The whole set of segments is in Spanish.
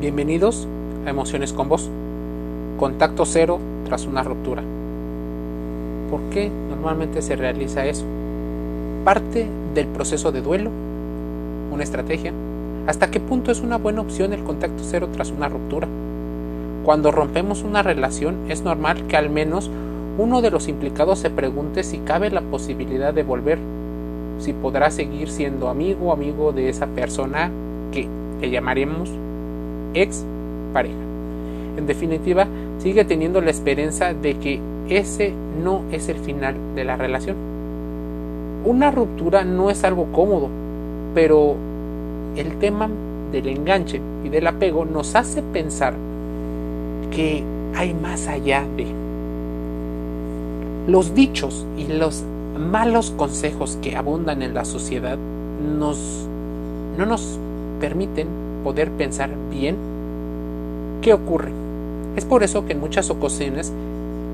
Bienvenidos a Emociones con Vos. Contacto cero tras una ruptura. ¿Por qué normalmente se realiza eso? Parte del proceso de duelo, una estrategia. ¿Hasta qué punto es una buena opción el contacto cero tras una ruptura? Cuando rompemos una relación es normal que al menos uno de los implicados se pregunte si cabe la posibilidad de volver, si podrá seguir siendo amigo o amigo de esa persona que le llamaremos ex pareja. En definitiva, sigue teniendo la esperanza de que ese no es el final de la relación. Una ruptura no es algo cómodo, pero el tema del enganche y del apego nos hace pensar que hay más allá de los dichos y los malos consejos que abundan en la sociedad nos no nos permiten poder pensar bien qué ocurre. Es por eso que en muchas ocasiones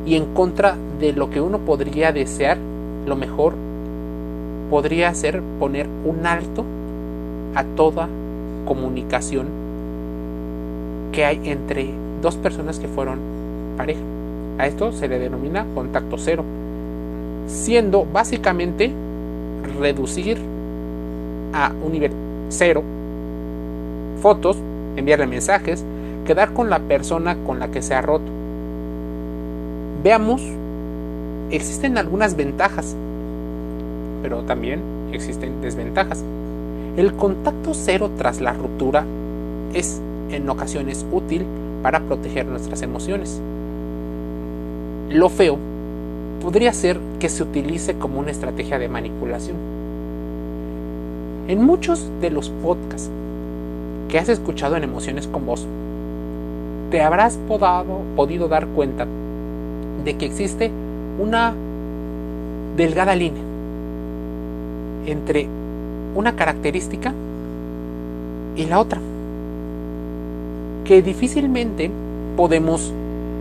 y en contra de lo que uno podría desear, lo mejor podría ser poner un alto a toda comunicación que hay entre dos personas que fueron pareja. A esto se le denomina contacto cero, siendo básicamente reducir a un nivel cero fotos, enviarle mensajes, quedar con la persona con la que se ha roto. Veamos, existen algunas ventajas, pero también existen desventajas. El contacto cero tras la ruptura es en ocasiones útil para proteger nuestras emociones. Lo feo podría ser que se utilice como una estrategia de manipulación. En muchos de los podcasts que has escuchado en Emociones con Vos, te habrás podido dar cuenta de que existe una delgada línea entre una característica y la otra, que difícilmente podemos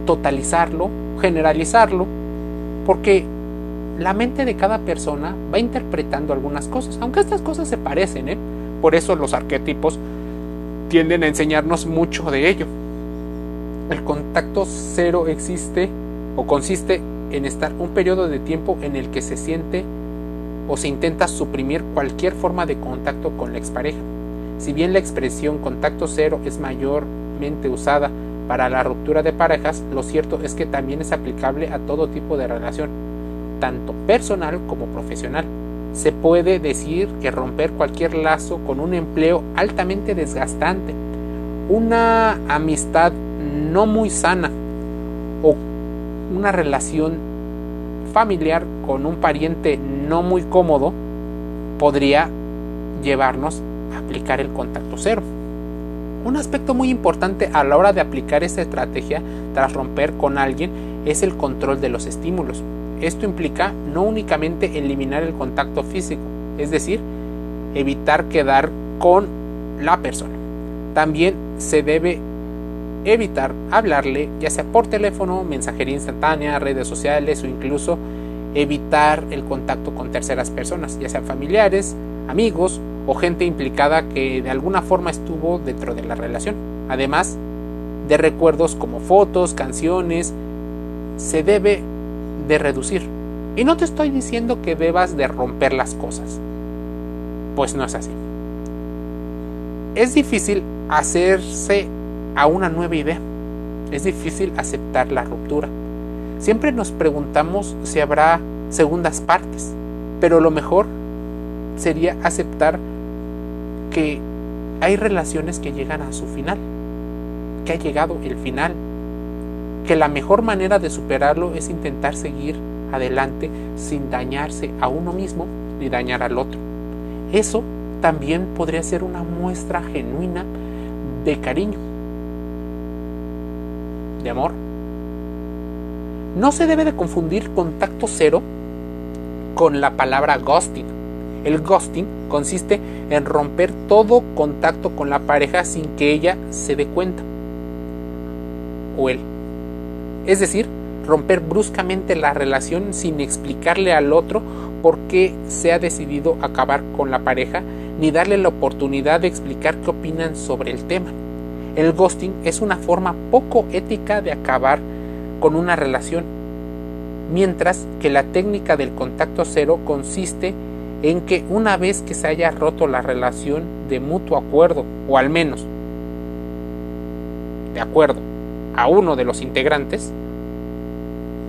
totalizarlo, generalizarlo, porque la mente de cada persona va interpretando algunas cosas, aunque estas cosas se parecen, ¿eh? por eso los arquetipos tienden a enseñarnos mucho de ello. El contacto cero existe o consiste en estar un periodo de tiempo en el que se siente o se intenta suprimir cualquier forma de contacto con la expareja. Si bien la expresión contacto cero es mayormente usada para la ruptura de parejas, lo cierto es que también es aplicable a todo tipo de relación, tanto personal como profesional se puede decir que romper cualquier lazo con un empleo altamente desgastante, una amistad no muy sana o una relación familiar con un pariente no muy cómodo podría llevarnos a aplicar el contacto cero. Un aspecto muy importante a la hora de aplicar esta estrategia tras romper con alguien es el control de los estímulos. Esto implica no únicamente eliminar el contacto físico, es decir, evitar quedar con la persona. También se debe evitar hablarle, ya sea por teléfono, mensajería instantánea, redes sociales o incluso evitar el contacto con terceras personas, ya sean familiares, amigos o gente implicada que de alguna forma estuvo dentro de la relación. Además de recuerdos como fotos, canciones, se debe de reducir. Y no te estoy diciendo que debas de romper las cosas. Pues no es así. Es difícil hacerse a una nueva idea. Es difícil aceptar la ruptura. Siempre nos preguntamos si habrá segundas partes, pero lo mejor sería aceptar que hay relaciones que llegan a su final, que ha llegado el final que la mejor manera de superarlo es intentar seguir adelante sin dañarse a uno mismo ni dañar al otro. Eso también podría ser una muestra genuina de cariño, de amor. No se debe de confundir contacto cero con la palabra ghosting. El ghosting consiste en romper todo contacto con la pareja sin que ella se dé cuenta o él es decir, romper bruscamente la relación sin explicarle al otro por qué se ha decidido acabar con la pareja, ni darle la oportunidad de explicar qué opinan sobre el tema. el ghosting es una forma poco ética de acabar con una relación, mientras que la técnica del contacto cero consiste en que una vez que se haya roto la relación de mutuo acuerdo, o al menos de acuerdo a uno de los integrantes,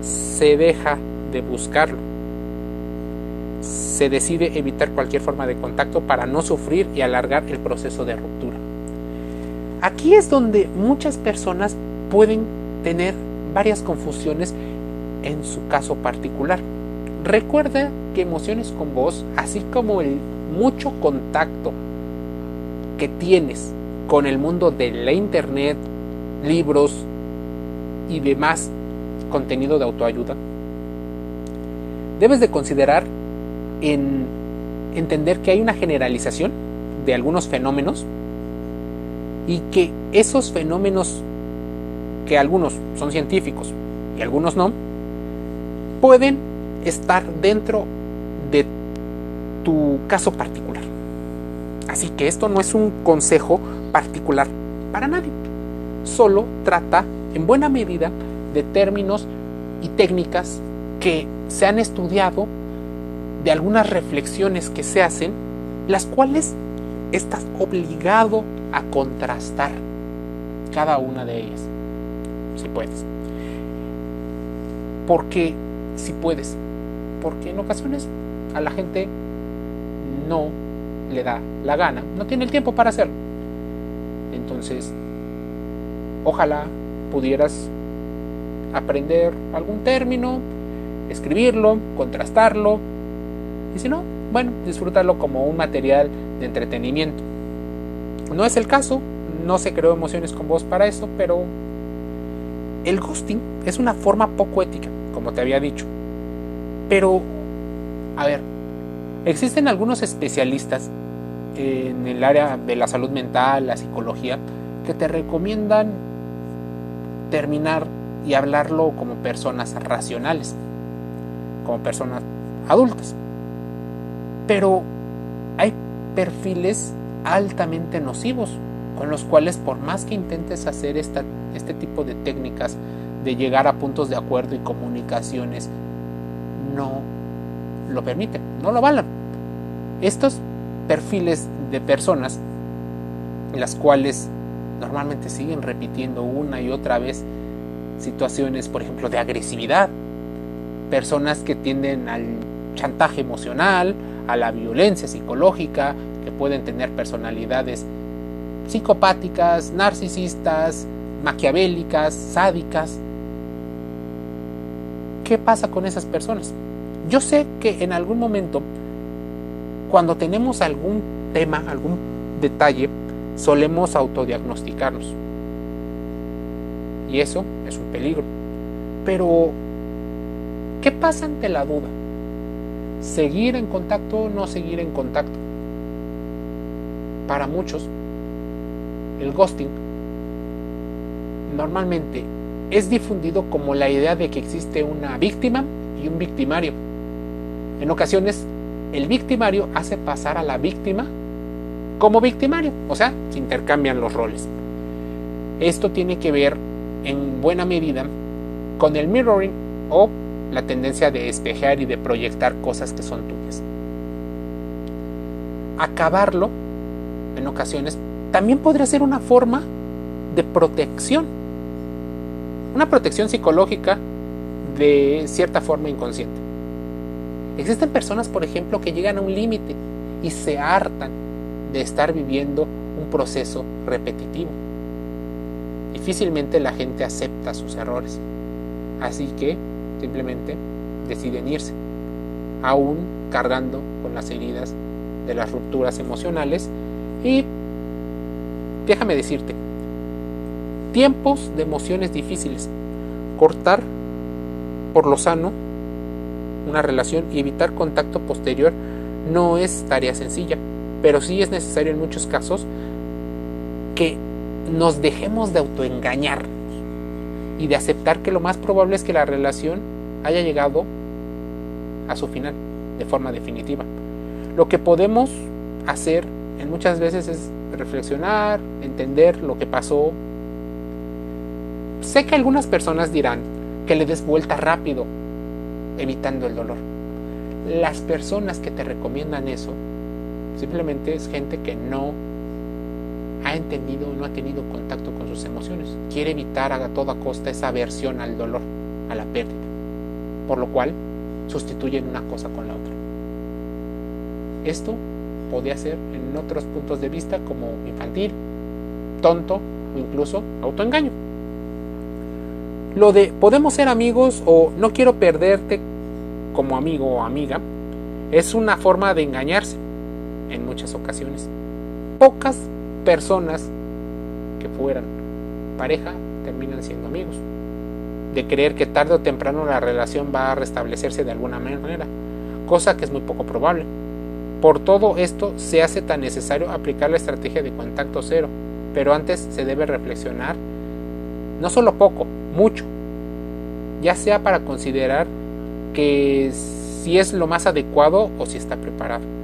se deja de buscarlo. Se decide evitar cualquier forma de contacto para no sufrir y alargar el proceso de ruptura. Aquí es donde muchas personas pueden tener varias confusiones en su caso particular. Recuerda que emociones con vos, así como el mucho contacto que tienes con el mundo de la internet, libros y demás contenido de autoayuda, debes de considerar en entender que hay una generalización de algunos fenómenos y que esos fenómenos, que algunos son científicos y algunos no, pueden estar dentro de tu caso particular. Así que esto no es un consejo particular para nadie. Solo trata en buena medida de términos y técnicas que se han estudiado, de algunas reflexiones que se hacen, las cuales estás obligado a contrastar cada una de ellas, si puedes. Porque, si puedes, porque en ocasiones a la gente no le da la gana, no tiene el tiempo para hacerlo. Entonces, ojalá pudieras aprender algún término, escribirlo, contrastarlo, y si no, bueno, disfrutarlo como un material de entretenimiento. No es el caso, no se creó emociones con vos para eso, pero el ghosting es una forma poco ética, como te había dicho. Pero, a ver, existen algunos especialistas en el área de la salud mental, la psicología, que te recomiendan terminar y hablarlo como personas racionales, como personas adultas. Pero hay perfiles altamente nocivos con los cuales por más que intentes hacer este tipo de técnicas de llegar a puntos de acuerdo y comunicaciones, no lo permiten, no lo avalan. Estos perfiles de personas, las cuales normalmente siguen repitiendo una y otra vez situaciones, por ejemplo, de agresividad, personas que tienden al chantaje emocional, a la violencia psicológica, que pueden tener personalidades psicopáticas, narcisistas, maquiavélicas, sádicas. ¿Qué pasa con esas personas? Yo sé que en algún momento, cuando tenemos algún tema, algún detalle, solemos autodiagnosticarnos. Y eso es un peligro. Pero, ¿qué pasa ante la duda? ¿Seguir en contacto o no seguir en contacto? Para muchos, el ghosting normalmente es difundido como la idea de que existe una víctima y un victimario. En ocasiones, el victimario hace pasar a la víctima como victimario, o sea, se intercambian los roles. Esto tiene que ver en buena medida con el mirroring o la tendencia de espejear y de proyectar cosas que son tuyas. Acabarlo, en ocasiones, también podría ser una forma de protección, una protección psicológica de cierta forma inconsciente. Existen personas, por ejemplo, que llegan a un límite y se hartan de estar viviendo un proceso repetitivo. Difícilmente la gente acepta sus errores. Así que simplemente deciden irse, aún cargando con las heridas de las rupturas emocionales. Y déjame decirte, tiempos de emociones difíciles, cortar por lo sano una relación y evitar contacto posterior no es tarea sencilla, pero sí es necesario en muchos casos que nos dejemos de autoengañar y de aceptar que lo más probable es que la relación haya llegado a su final de forma definitiva. Lo que podemos hacer en muchas veces es reflexionar, entender lo que pasó. Sé que algunas personas dirán que le des vuelta rápido, evitando el dolor. Las personas que te recomiendan eso simplemente es gente que no ha entendido, no ha tenido contacto con sus emociones. Quiere evitar a toda costa esa aversión al dolor, a la pérdida. Por lo cual sustituyen una cosa con la otra. Esto podría ser en otros puntos de vista como infantil, tonto o incluso autoengaño. Lo de podemos ser amigos o no quiero perderte como amigo o amiga es una forma de engañarse en muchas ocasiones. Pocas personas que fueran pareja terminan siendo amigos. De creer que tarde o temprano la relación va a restablecerse de alguna manera, cosa que es muy poco probable. Por todo esto se hace tan necesario aplicar la estrategia de contacto cero, pero antes se debe reflexionar no solo poco, mucho, ya sea para considerar que si es lo más adecuado o si está preparado.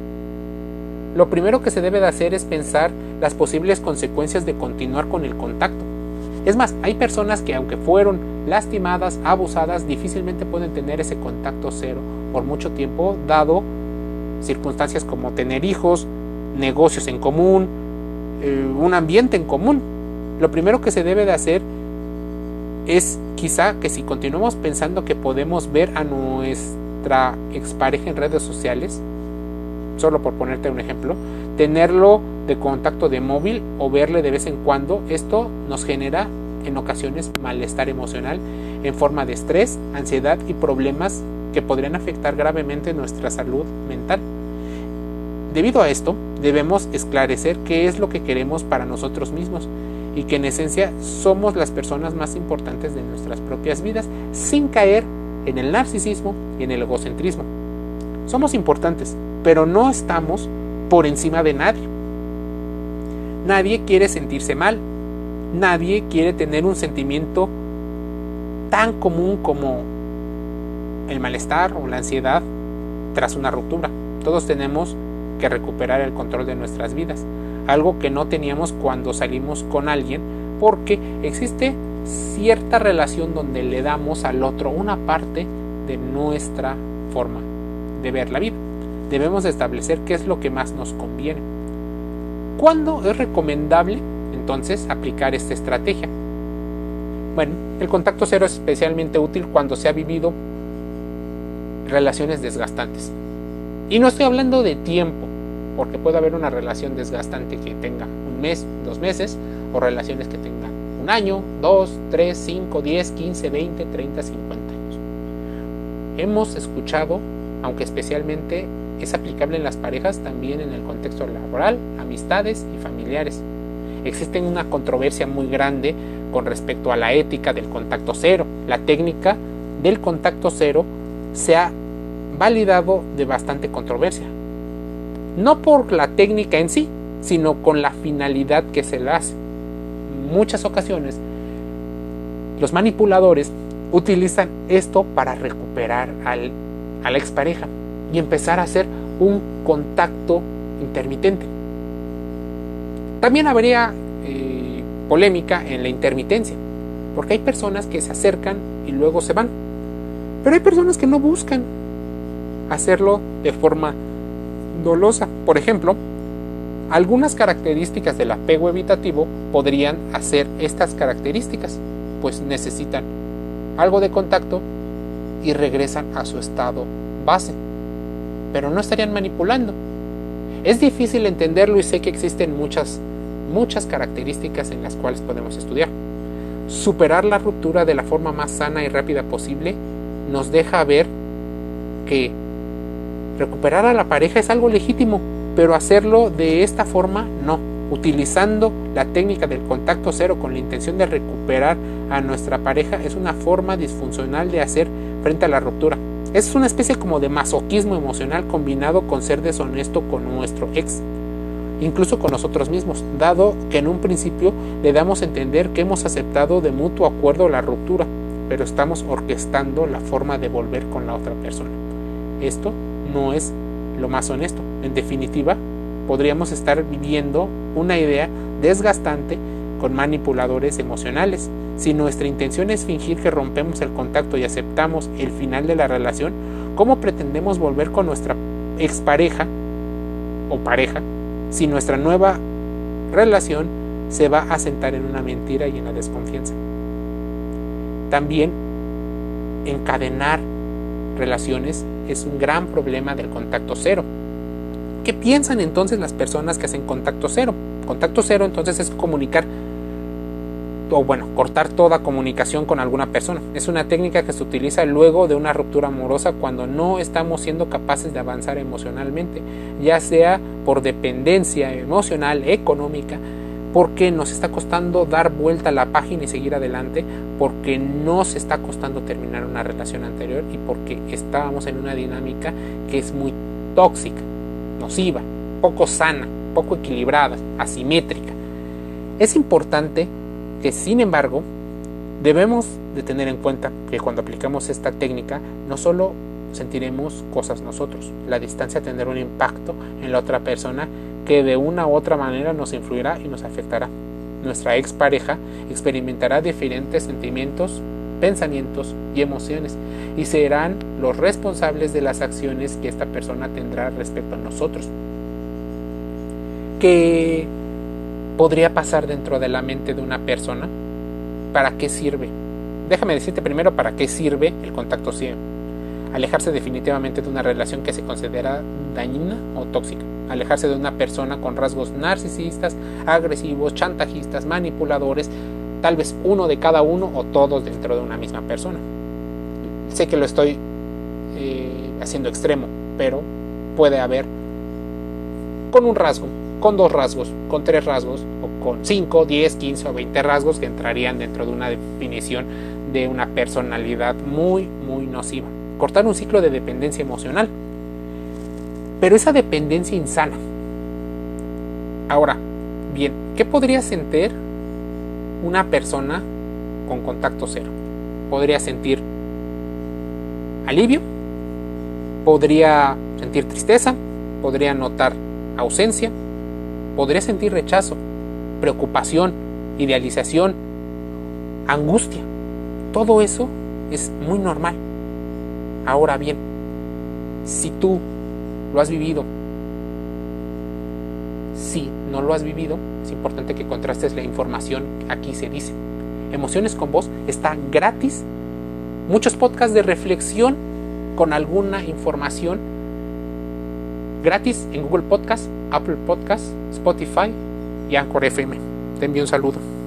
Lo primero que se debe de hacer es pensar las posibles consecuencias de continuar con el contacto. Es más, hay personas que aunque fueron lastimadas, abusadas, difícilmente pueden tener ese contacto cero por mucho tiempo, dado circunstancias como tener hijos, negocios en común, eh, un ambiente en común. Lo primero que se debe de hacer es quizá que si continuamos pensando que podemos ver a nuestra expareja en redes sociales, solo por ponerte un ejemplo, tenerlo de contacto de móvil o verle de vez en cuando, esto nos genera en ocasiones malestar emocional en forma de estrés, ansiedad y problemas que podrían afectar gravemente nuestra salud mental. Debido a esto, debemos esclarecer qué es lo que queremos para nosotros mismos y que en esencia somos las personas más importantes de nuestras propias vidas sin caer en el narcisismo y en el egocentrismo. Somos importantes, pero no estamos por encima de nadie. Nadie quiere sentirse mal, nadie quiere tener un sentimiento tan común como el malestar o la ansiedad tras una ruptura. Todos tenemos que recuperar el control de nuestras vidas, algo que no teníamos cuando salimos con alguien, porque existe cierta relación donde le damos al otro una parte de nuestra forma de ver la vida. Debemos establecer qué es lo que más nos conviene. ¿Cuándo es recomendable entonces aplicar esta estrategia? Bueno, el contacto cero es especialmente útil cuando se ha vivido relaciones desgastantes. Y no estoy hablando de tiempo, porque puede haber una relación desgastante que tenga un mes, dos meses, o relaciones que tengan un año, dos, tres, cinco, diez, quince, veinte, treinta, cincuenta años. Hemos escuchado, aunque especialmente es aplicable en las parejas, también en el contexto laboral, amistades y familiares. Existe una controversia muy grande con respecto a la ética del contacto cero. La técnica del contacto cero se ha validado de bastante controversia. No por la técnica en sí, sino con la finalidad que se le hace. muchas ocasiones, los manipuladores utilizan esto para recuperar al, a la expareja y empezar a hacer un contacto intermitente. También habría eh, polémica en la intermitencia, porque hay personas que se acercan y luego se van, pero hay personas que no buscan hacerlo de forma dolosa. Por ejemplo, algunas características del apego evitativo podrían hacer estas características, pues necesitan algo de contacto y regresan a su estado base, pero no estarían manipulando. Es difícil entenderlo y sé que existen muchas, muchas características en las cuales podemos estudiar. Superar la ruptura de la forma más sana y rápida posible nos deja ver que Recuperar a la pareja es algo legítimo, pero hacerlo de esta forma no, utilizando la técnica del contacto cero con la intención de recuperar a nuestra pareja es una forma disfuncional de hacer frente a la ruptura. Es una especie como de masoquismo emocional combinado con ser deshonesto con nuestro ex, incluso con nosotros mismos, dado que en un principio le damos a entender que hemos aceptado de mutuo acuerdo la ruptura, pero estamos orquestando la forma de volver con la otra persona. Esto no es lo más honesto. En definitiva, podríamos estar viviendo una idea desgastante con manipuladores emocionales. Si nuestra intención es fingir que rompemos el contacto y aceptamos el final de la relación, ¿cómo pretendemos volver con nuestra expareja o pareja si nuestra nueva relación se va a sentar en una mentira y en la desconfianza? También encadenar relaciones es un gran problema del contacto cero. ¿Qué piensan entonces las personas que hacen contacto cero? Contacto cero entonces es comunicar o bueno, cortar toda comunicación con alguna persona. Es una técnica que se utiliza luego de una ruptura amorosa cuando no estamos siendo capaces de avanzar emocionalmente, ya sea por dependencia emocional, económica, porque nos está costando dar vuelta a la página y seguir adelante, porque nos está costando terminar una relación anterior y porque estábamos en una dinámica que es muy tóxica, nociva, poco sana, poco equilibrada, asimétrica. Es importante que, sin embargo, debemos de tener en cuenta que cuando aplicamos esta técnica no solo sentiremos cosas nosotros, la distancia tendrá un impacto en la otra persona que de una u otra manera nos influirá y nos afectará. Nuestra expareja experimentará diferentes sentimientos, pensamientos y emociones y serán los responsables de las acciones que esta persona tendrá respecto a nosotros. ¿Qué podría pasar dentro de la mente de una persona? ¿Para qué sirve? Déjame decirte primero para qué sirve el contacto ciego alejarse definitivamente de una relación que se considera dañina o tóxica, alejarse de una persona con rasgos narcisistas, agresivos, chantajistas, manipuladores, tal vez uno de cada uno o todos dentro de una misma persona. Sé que lo estoy eh, haciendo extremo, pero puede haber con un rasgo, con dos rasgos, con tres rasgos, o con cinco, diez, quince o veinte rasgos que entrarían dentro de una definición de una personalidad muy, muy nociva cortar un ciclo de dependencia emocional. Pero esa dependencia insana. Ahora, bien, ¿qué podría sentir una persona con contacto cero? Podría sentir alivio, podría sentir tristeza, podría notar ausencia, podría sentir rechazo, preocupación, idealización, angustia. Todo eso es muy normal. Ahora bien, si tú lo has vivido, si no lo has vivido, es importante que contrastes la información aquí se dice. Emociones con voz está gratis. Muchos podcasts de reflexión con alguna información gratis en Google Podcast, Apple Podcast, Spotify y Anchor FM. Te envío un saludo.